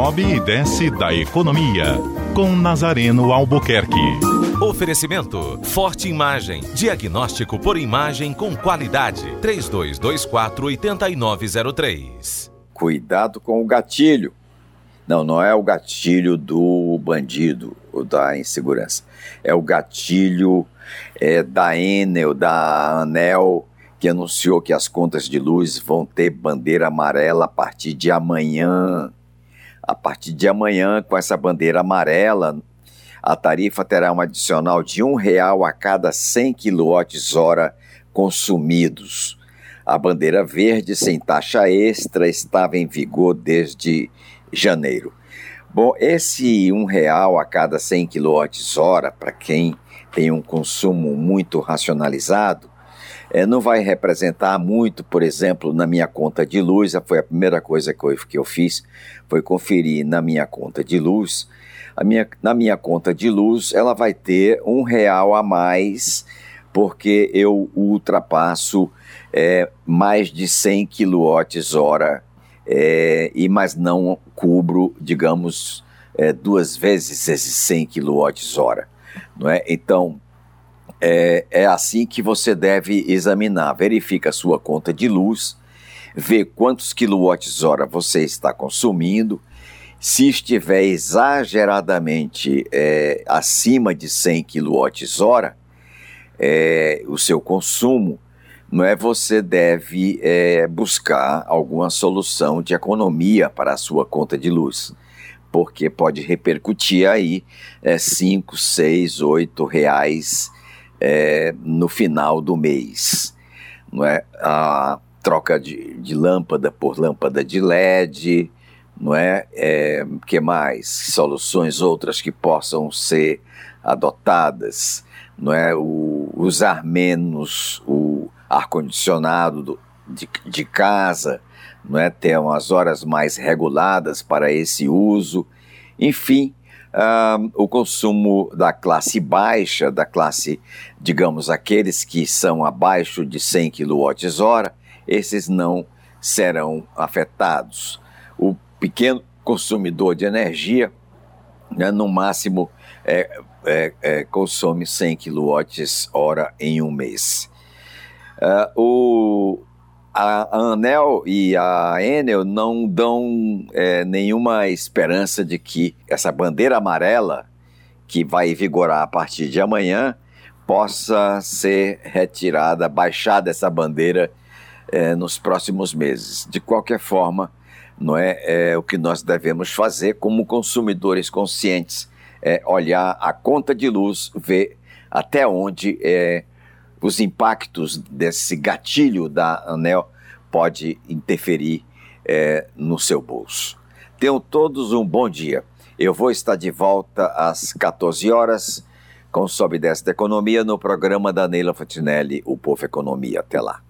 sobe e desce da economia. Com Nazareno Albuquerque. Oferecimento: Forte Imagem. Diagnóstico por imagem com qualidade. 3224-8903. Cuidado com o gatilho. Não, não é o gatilho do bandido ou da insegurança. É o gatilho é, da Enel, da Anel, que anunciou que as contas de luz vão ter bandeira amarela a partir de amanhã. A partir de amanhã, com essa bandeira amarela, a tarifa terá um adicional de um real a cada 100 kWh consumidos. A bandeira verde sem taxa extra estava em vigor desde janeiro. Bom, esse um real a cada 100 kWh, para quem tem um consumo muito racionalizado, é, não vai representar muito, por exemplo, na minha conta de luz. Foi a primeira coisa que eu, que eu fiz, foi conferir na minha conta de luz. A minha, na minha conta de luz, ela vai ter um real a mais, porque eu ultrapasso é, mais de 100 kWh é, e mas não cubro, digamos, é, duas vezes esses 100 kWh. Não é? Então, é, é assim que você deve examinar. Verifica a sua conta de luz, vê quantos quilowatts-hora você está consumindo. Se estiver exageradamente é, acima de 100 kWh, é, o seu consumo, não é você deve é, buscar alguma solução de economia para a sua conta de luz, porque pode repercutir aí é, 5, 6, 8 reais é, no final do mês. Não é? A troca de, de lâmpada por lâmpada de LED, não é? é? que mais? Soluções outras que possam ser adotadas, não é? O, usar menos o ar-condicionado de, de casa, não é? ter umas horas mais reguladas para esse uso, enfim, uh, o consumo da classe baixa, da classe, digamos, aqueles que são abaixo de 100 kWh, esses não serão afetados. O pequeno consumidor de energia, né, no máximo, é, é, é, consome 100 kWh em um mês. Uh, o, a, ANEL e a Enel não dão é, nenhuma esperança de que essa bandeira amarela, que vai vigorar a partir de amanhã, possa ser retirada, baixada essa bandeira é, nos próximos meses. De qualquer forma, não é, é o que nós devemos fazer como consumidores conscientes, é olhar a conta de luz, ver até onde é, os impactos desse gatilho da ANEL pode interferir é, no seu bolso. Tenham todos um bom dia. Eu vou estar de volta às 14 horas com Sobe Desta Economia no programa da Neila Fatinelli, o Povo Economia. Até lá.